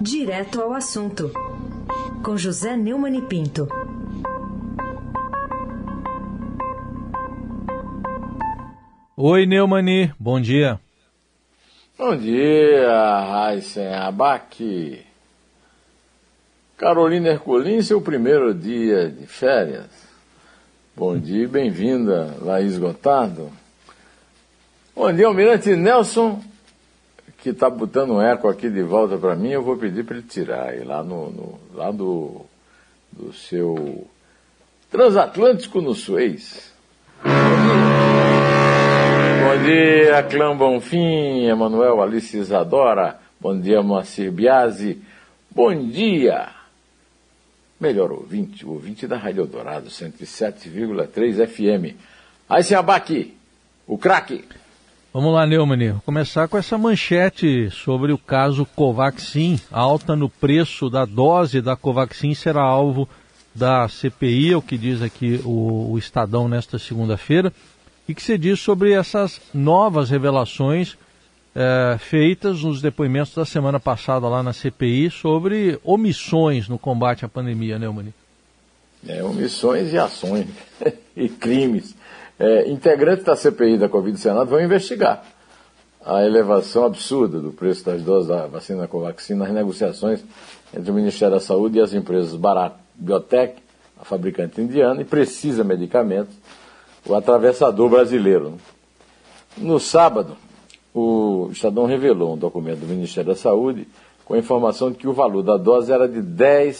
Direto ao assunto, com José Neumann e Pinto. Oi, Neumani, bom dia. Bom dia, Raíssen Abac. Carolina Herculin, seu primeiro dia de férias. Bom dia e bem-vinda, Laís Gotardo. Bom dia, Almirante Nelson, que está botando um eco aqui de volta para mim, eu vou pedir para ele tirar aí, lá, no, no, lá do, do seu transatlântico no Suez. Bom dia, Clã Bonfim, Emanuel Alice Isadora. Bom dia, Moacir Biasi. Bom dia, melhor ouvinte, ouvinte da Rádio Dourado, 107,3 FM. Aí se abaque, o craque. Vamos lá, Neumann. Vou começar com essa manchete sobre o caso Covaxin. Alta no preço da dose da Covaxin será alvo da CPI, é o que diz aqui o, o Estadão nesta segunda-feira. E que se diz sobre essas novas revelações é, feitas nos depoimentos da semana passada lá na CPI sobre omissões no combate à pandemia, Neumann? É, omissões e ações e crimes é, integrantes da CPI da Covid do Senado vão investigar a elevação absurda do preço das doses da vacina Covaxin nas negociações entre o Ministério da Saúde e as empresas Bharat Biotech, a fabricante indiana, e Precisa Medicamentos, o atravessador brasileiro. No sábado, o Estadão revelou um documento do Ministério da Saúde com a informação de que o valor da dose era de R$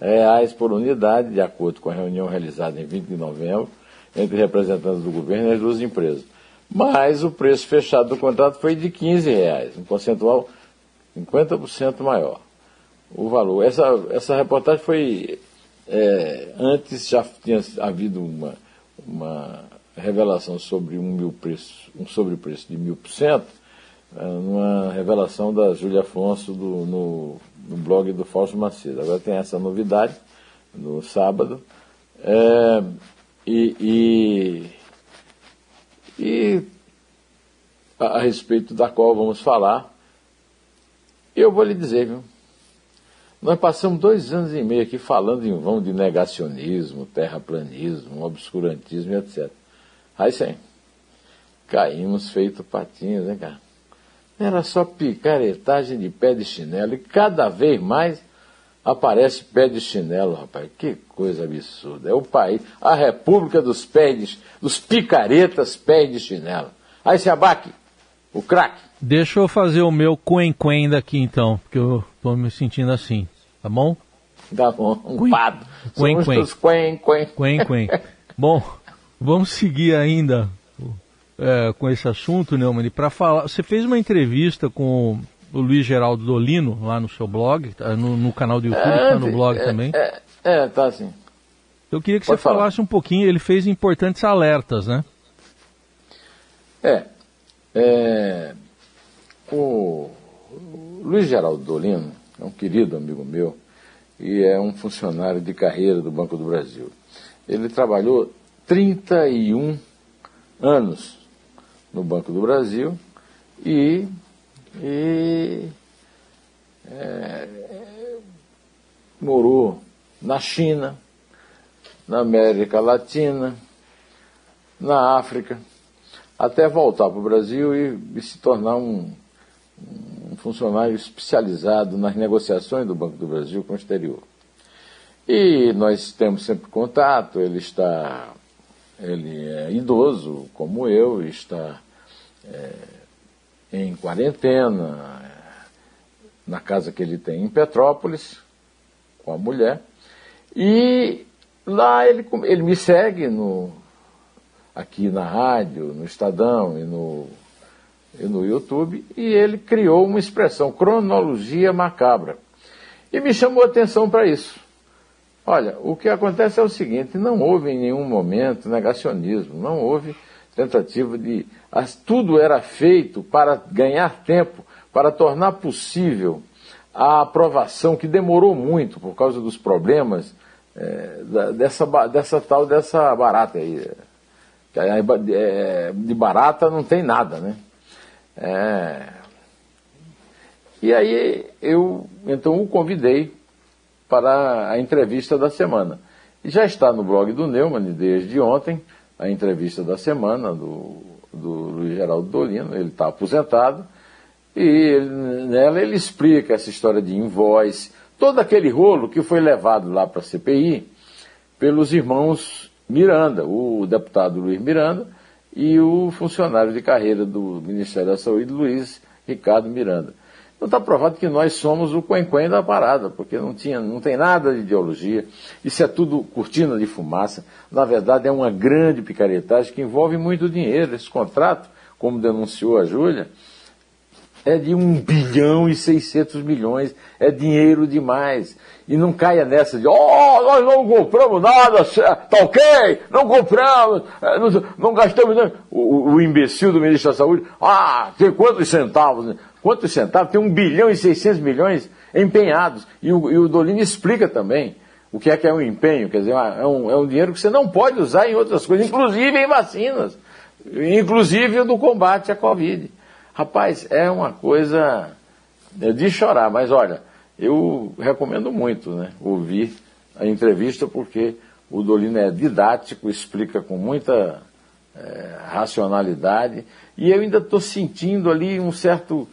reais por unidade, de acordo com a reunião realizada em 20 de novembro, entre representantes do governo e as duas empresas. Mas o preço fechado do contrato foi de 15 reais, um percentual 50% maior. O valor. Essa, essa reportagem foi. É, antes já tinha havido uma, uma revelação sobre um mil preço, um sobrepreço de mil por cento, é, numa revelação da Júlia Afonso do, no, no blog do Fausto Macedo. Agora tem essa novidade no sábado. É, e, e, e a, a, respeito da qual vamos falar, eu vou lhe dizer, viu? Nós passamos dois anos e meio aqui falando em vão de negacionismo, terraplanismo, obscurantismo etc. Aí sim, caímos feito patinhos, né, cara? Era só picaretagem de pé de chinelo e cada vez mais aparece pé de chinelo, rapaz. Que coisa absurda. É o país, a república dos pés, dos picaretas pés de chinelo. Aí se abaque, o craque. Deixa eu fazer o meu quen-quen daqui então, porque eu tô me sentindo assim, tá bom? Tá bom, um quen, pado. Quen-quen. Quen-quen. Quen-quen. bom, vamos seguir ainda é, com esse assunto, Neumann, para falar. Você fez uma entrevista com o Luiz Geraldo Dolino lá no seu blog, tá no, no canal do YouTube, está é, no blog é, também. É, é, tá sim. Eu queria que Pode você falar. falasse um pouquinho, ele fez importantes alertas, né? É. é o Luiz Geraldo Dolino é um querido amigo meu e é um funcionário de carreira do Banco do Brasil. Ele trabalhou 31 anos no Banco do Brasil e e é, morou na China, na América Latina, na África, até voltar para o Brasil e, e se tornar um, um, funcionário especializado nas negociações do Banco do Brasil com o exterior. E nós temos sempre contato, ele está, ele é idoso como eu, está é, em quarentena, na casa que ele tem em Petrópolis, com a mulher. E lá ele, ele me segue no, aqui na rádio, no Estadão e no, e no YouTube, e ele criou uma expressão, cronologia macabra. E me chamou a atenção para isso. Olha, o que acontece é o seguinte: não houve em nenhum momento negacionismo, não houve tentativa de. Tudo era feito para ganhar tempo, para tornar possível a aprovação, que demorou muito por causa dos problemas é, dessa, dessa tal dessa barata aí. É, de barata não tem nada, né? É, e aí eu então o convidei para a entrevista da semana. E já está no blog do Neumann desde ontem, a entrevista da semana do, do Luiz Geraldo Dolino, ele está aposentado, e ele, nela ele explica essa história de invoice, todo aquele rolo que foi levado lá para a CPI pelos irmãos Miranda, o deputado Luiz Miranda e o funcionário de carreira do Ministério da Saúde, Luiz Ricardo Miranda. Então está provado que nós somos o quen da parada, porque não, tinha, não tem nada de ideologia, isso é tudo cortina de fumaça. Na verdade, é uma grande picaretagem que envolve muito dinheiro. Esse contrato, como denunciou a Júlia, é de 1 bilhão e 600 milhões, é dinheiro demais. E não caia nessa de, oh, nós não compramos nada, tá ok, não compramos, é, não, não gastamos. O, o, imbecil do ministro da Saúde, ah, tem quantos centavos? Quantos centavos? Tem 1 bilhão e 600 milhões empenhados. E o, e o Dolini explica também o que é que é um empenho, quer dizer, é um, é um dinheiro que você não pode usar em outras coisas, inclusive em vacinas, inclusive do combate à Covid. Rapaz, é uma coisa de chorar, mas olha, eu recomendo muito né, ouvir a entrevista, porque o Dolino é didático, explica com muita é, racionalidade, e eu ainda estou sentindo ali um certo,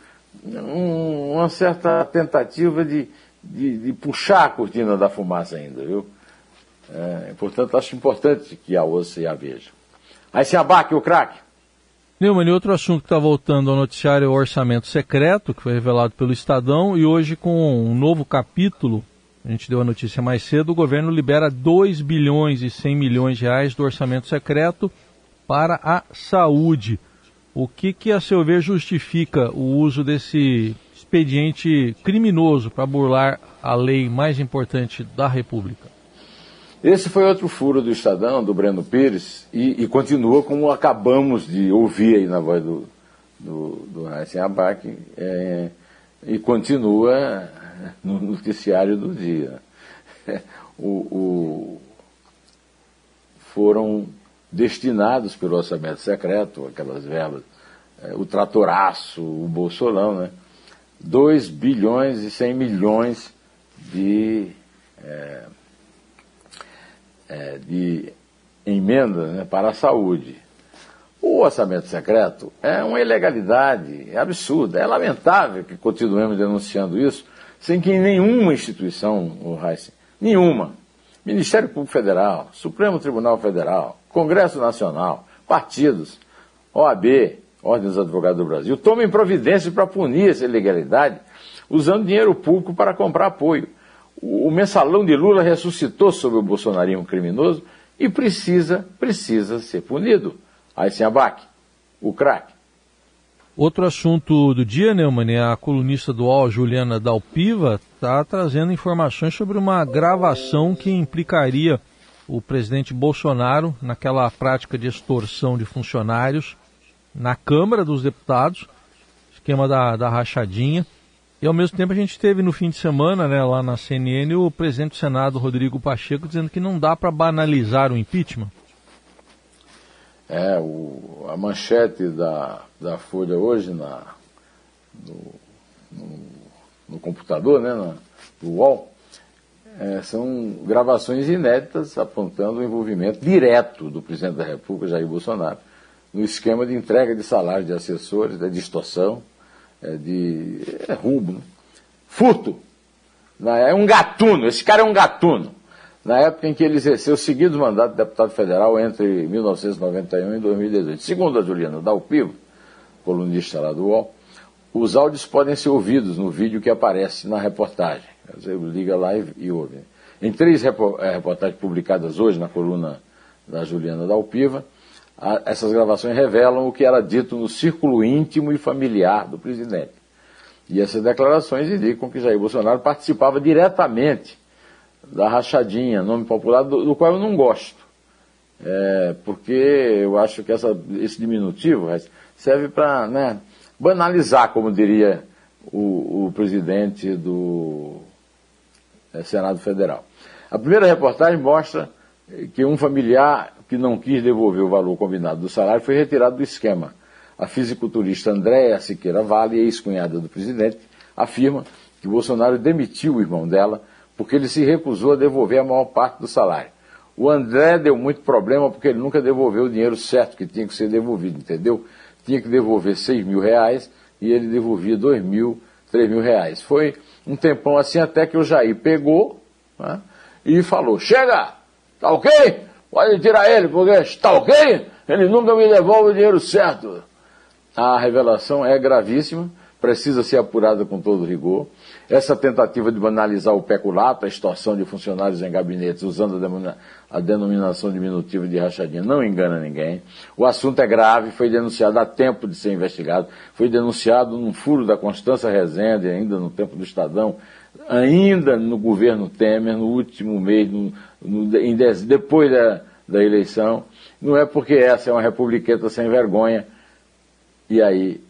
um, uma certa tentativa de, de, de, puxar a cortina da fumaça ainda, viu? É, portanto, acho importante que a ouça e a veja. Aí se abaque o craque. Neumann, e outro assunto que está voltando ao noticiário é o orçamento secreto, que foi revelado pelo Estadão, e hoje com um novo capítulo, a gente deu a notícia mais cedo, o governo libera 2 bilhões e 100 milhões de reais do orçamento secreto para a saúde. O que, que a seu ver, justifica o uso desse expediente criminoso para burlar a lei mais importante da República? Esse foi outro furo do Estadão, do Breno Pires, e, e continua como acabamos de ouvir aí na voz do, do, do Raíssen Abac, é, e continua no noticiário do dia. O, o, foram destinados pelo orçamento secreto, aquelas verbas, é, o tratoraço, o bolsolão, né? 2 bilhões e 100 milhões de é, é, de emenda né, para a saúde. O orçamento secreto é uma ilegalidade, é absurda, é lamentável que continuemos denunciando isso, sem que nenhuma instituição, o nenhuma, Ministério Público Federal, Supremo Tribunal Federal, Congresso Nacional, partidos, OAB, Ordem dos Advogados do Brasil, tomem providências para punir essa ilegalidade usando dinheiro público para comprar apoio o mensalão de Lula ressuscitou sobre o bolsonarismo criminoso e precisa, precisa ser punido. Aí sem abaque, o craque. Outro assunto do dia, Neumann, é a colunista do UOL, Juliana Dalpiva, está trazendo informações sobre uma gravação que implicaria o presidente Bolsonaro naquela prática de extorsão de funcionários na Câmara dos Deputados, esquema da, da rachadinha. E ao mesmo tempo a gente teve no fim de semana, né, lá na CNN, o presidente do Senado, Rodrigo Pacheco, dizendo que não dá para banalizar o impeachment. É, o, a manchete da, da Folha hoje na, no, no, no computador, né, na, no UOL, é, são gravações inéditas apontando o envolvimento direto do presidente da República, Jair Bolsonaro, no esquema de entrega de salário de assessores, da distorção, é, de é roubo, né? furto. É um gatuno, esse cara é um gatuno. Na época em que ele exerceu seguidos mandatos de deputado federal entre 1991 e 2018. Segundo a Juliana Dalpivo, colunista lá do UOL, os áudios podem ser ouvidos no vídeo que aparece na reportagem. Liga lá e ouve. Em três é, reportagens publicadas hoje na coluna da Juliana Dalpiva, essas gravações revelam o que era dito no círculo íntimo e familiar do presidente. E essas declarações indicam que Jair Bolsonaro participava diretamente da rachadinha, nome popular, do, do qual eu não gosto. É, porque eu acho que essa, esse diminutivo serve para né, banalizar, como diria o, o presidente do Senado Federal. A primeira reportagem mostra que um familiar que não quis devolver o valor combinado do salário, foi retirado do esquema. A fisiculturista Andréa Siqueira Vale, ex-cunhada do presidente, afirma que Bolsonaro demitiu o irmão dela porque ele se recusou a devolver a maior parte do salário. O André deu muito problema porque ele nunca devolveu o dinheiro certo que tinha que ser devolvido, entendeu? Tinha que devolver 6 mil reais e ele devolvia 2 mil, 3 mil reais. Foi um tempão assim até que o Jair pegou né, e falou: Chega! Tá ok? Pode tirar ele, porque está ok? Ele nunca me devolve o dinheiro certo. A revelação é gravíssima, precisa ser apurada com todo rigor. Essa tentativa de banalizar o peculato, a extorsão de funcionários em gabinetes usando a, denominação diminutiva de rachadinha, não engana ninguém. O assunto é grave, foi denunciado há tempo de ser investigado, foi denunciado num furo da Constança Rezende, ainda no tempo do Estadão, ainda no governo Temer, no último mês, no, no, em, depois da, da eleição. Não é porque essa é uma republiqueta sem vergonha, e aí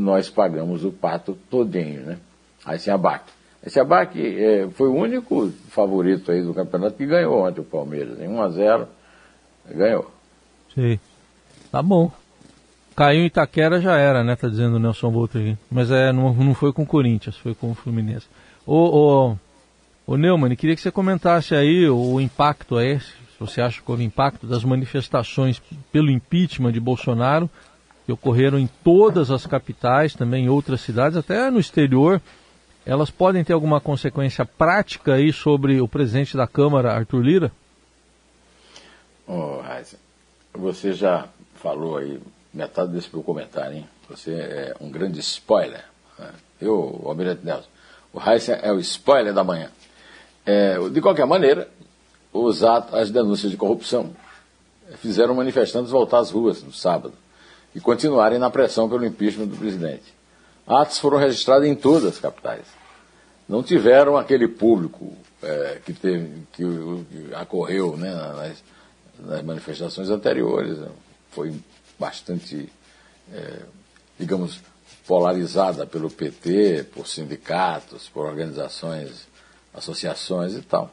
nós pagamos o pato todinho, né? Aí se abaque. Esse abaque é, foi o único favorito aí do campeonato que ganhou ontem o Palmeiras. Em 1 a 0 ganhou. Sim. Tá bom. Caiu em Itaquera já era, né? Tá dizendo o Nelson aqui. Mas é, não, não foi com o Corinthians, foi com o Fluminense. Ô, ô, ô Neumann, queria que você comentasse aí o impacto aí, se você acha que houve impacto das manifestações pelo impeachment de Bolsonaro, que ocorreram em todas as capitais, também em outras cidades, até no exterior elas podem ter alguma consequência prática aí sobre o presidente da Câmara, Arthur Lira? Oh, Heisen, você já falou aí metade desse meu comentário, hein? Você é um grande spoiler. Né? Eu, o Almirante Nelson, o Heisen é o spoiler da manhã. É, de qualquer maneira, os atos, as denúncias de corrupção fizeram manifestantes voltar às ruas no sábado e continuarem na pressão pelo impeachment do presidente. Atos foram registrados em todas as capitais. Não tiveram aquele público é, que, teve, que, que ocorreu né, nas, nas, manifestações anteriores. Foi bastante, é, digamos, polarizada pelo PT, por sindicatos, por organizações, associações e tal.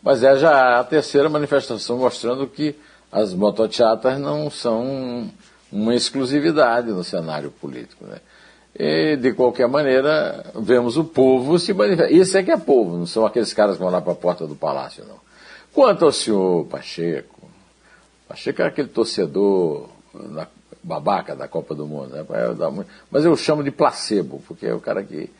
Mas é já a terceira manifestação mostrando que as motochatas não são uma exclusividade no cenário político. Né? E, de qualquer maneira, vemos o povo se manifestar. Isso é que é povo, não são aqueles caras que vão lá para a porta do palácio, não. Quanto ao senhor Pacheco, Pacheco é aquele torcedor babaca da Copa do Mundo, né? mas eu chamo de placebo, porque é o cara que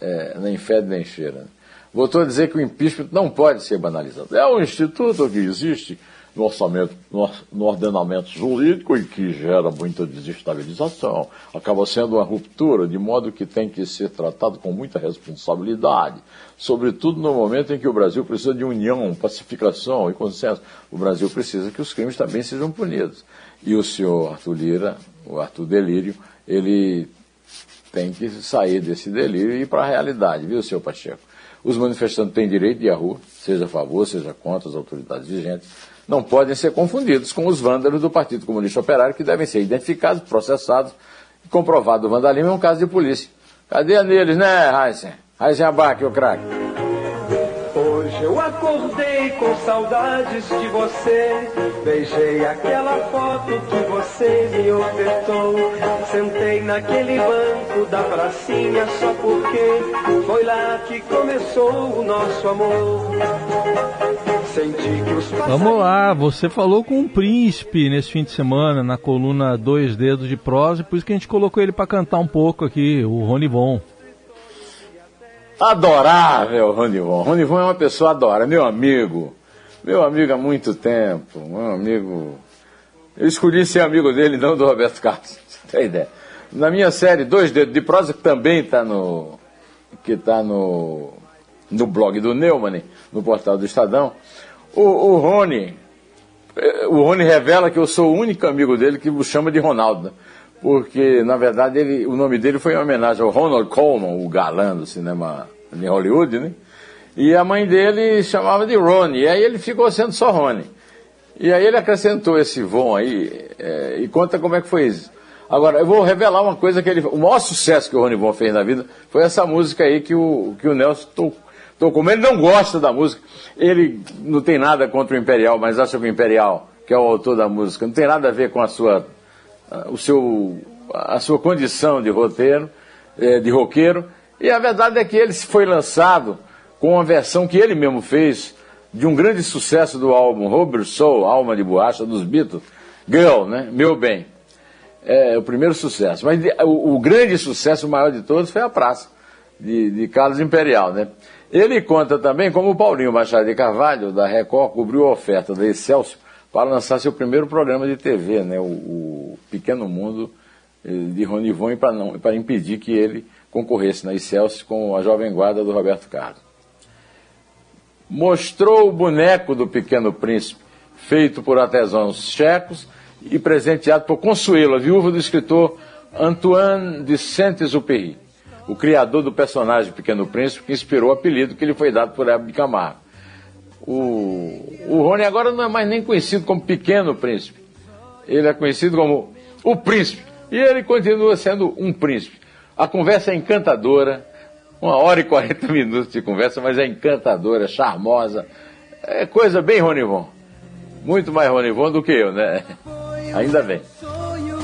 é, nem fede nem cheira. Né? Voltou a dizer que o impeachment não pode ser banalizado. É um instituto que existe no orçamento, no, ordenamento jurídico e que gera muita desestabilização. Acaba sendo uma ruptura, de modo que tem que ser tratado com muita responsabilidade, sobretudo no momento em que o Brasil precisa de união, pacificação e consenso. O Brasil precisa que os crimes também sejam punidos. E o senhor Arthur Lira, o Arthur Delírio, ele tem que sair desse delírio e ir para a realidade, viu, senhor Pacheco? Os manifestantes têm direito de ir à rua, seja a favor, seja contra as autoridades vigentes não podem ser confundidos com os vândalos do Partido Comunista Operário, que devem ser identificados, processados e comprovado o vandalismo é um caso de polícia. Cadê neles, né, Heisen? Heisen Abac, o craque. Hoje eu acordei com saudades de você. Beijei aquela foto que você me ofertou. Sentei naquele banco da pracinha só porque foi lá que começou o nosso amor. Vamos lá, você falou com um príncipe nesse fim de semana na coluna Dois Dedos de Prosa, por isso que a gente colocou ele para cantar um pouco aqui, o Rony Von. Adorável, Rony Von. Rony Von é uma pessoa adora, meu amigo. Meu amigo há muito tempo, meu amigo. Eu escolhi ser amigo dele, não do Roberto Carlos, você tem ideia. Na minha série Dois Dedos de Prosa, que também está no. que está no. no blog do Neumann, no portal do Estadão, o, o Rony, eh, o Rony revela que eu sou o único amigo dele que o chama de Ronaldo, né? porque na verdade ele, o nome dele foi em homenagem ao Ronald Coleman, o galã do cinema de Hollywood, né? E a mãe dele chamava de Ronnie, e aí ele ficou sendo só Rony. E aí ele acrescentou esse Von aí é, e conta como é que foi isso. Agora, eu vou revelar uma coisa que ele. O maior sucesso que o Rony Von fez na vida foi essa música aí que o, que o Nelson tocou Tô como ele não gosta da música. Ele não tem nada contra o Imperial, mas acha que o Imperial, que é o autor da música, não tem nada a ver com a sua, o seu, a sua condição de roteiro, é, de roqueiro. E a verdade é que ele foi lançado com uma versão que ele mesmo fez de um grande sucesso do álbum Rubber Soul, Alma de Borracha, dos Beatles, Girl, né? Meu Bem. É o primeiro sucesso. Mas o, o grande sucesso, o maior de todos, foi A Praça, de, de Carlos Imperial, né? Ele conta também como o Paulinho Machado de Carvalho, da Record, cobriu a oferta da Excelsior para lançar seu primeiro programa de TV, né? O, o Pequeno Mundo eh, de Ronivon, para, não, para impedir que ele concorresse na Excelsior com a Jovem Guarda do Roberto Carlos mostrou o boneco do Pequeno Príncipe, feito por artesãos checos e presenteado por Consuelo, a viúva do escritor Antoine de Saint-Exupéry, o criador do personagem Pequeno Príncipe, que inspirou o apelido que lhe foi dado por Hebe Camargo. O, o Rony agora não é mais nem conhecido como Pequeno Príncipe, ele é conhecido como o Príncipe, e ele continua sendo um príncipe. A conversa é encantadora, uma hora e 40 minutos de conversa, mas é encantadora, charmosa. É coisa bem Ronivon. Muito mais Ronivon do que eu, né? Ainda bem.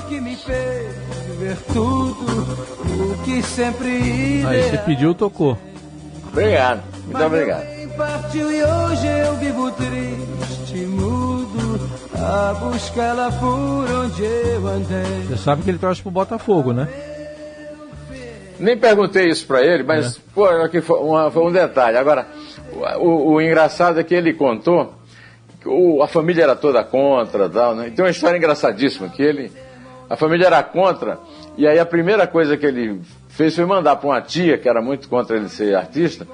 Que me fez ver tudo o que sempre Aí você pediu, tocou. Obrigado, muito obrigado. Partiu e hoje eu vivo triste, mudo, a buscá-la por onde eu andei. Você sabe que ele torce pro Botafogo, né? Nem perguntei isso para ele, mas é. pô, aqui foi, uma, foi, um detalhe. Agora, o, o, engraçado é que ele contou que o, a família era toda contra, tal, né? Então, uma história engraçadíssima que ele, a família era contra e aí a primeira coisa que ele fez foi mandar para uma tia que era muito contra ele ser artista,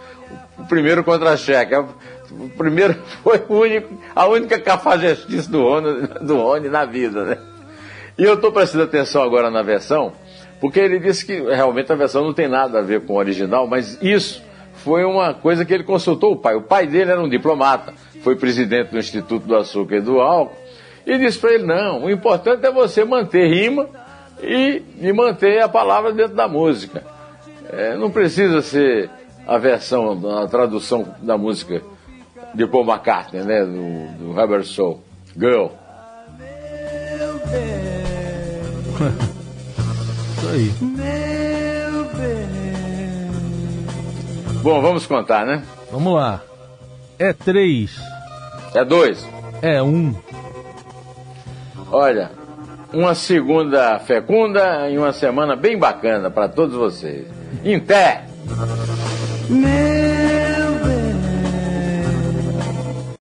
o primeiro contra-cheque. O primeiro foi o único, a única cafajestice do Rony, do Rony na vida, né? E eu estou prestando atenção agora na versão porque ele disse que realmente a versão não tem nada a ver com o original, mas isso foi uma coisa que ele consultou o pai. O pai dele era um diplomata, foi presidente do Instituto do Açúcar e do Álcool, e disse para ele: não, o importante é você manter rima e, e manter a palavra dentro da música. É, não precisa ser a versão, a tradução da música de Paul McCartney, né, do, do Rubber Soul, Girl. Isso aí. Bom, vamos contar, né? Vamos lá. É três. É dois. É um. Olha, uma segunda fecunda e uma semana bem bacana para todos vocês. Em pé! Meu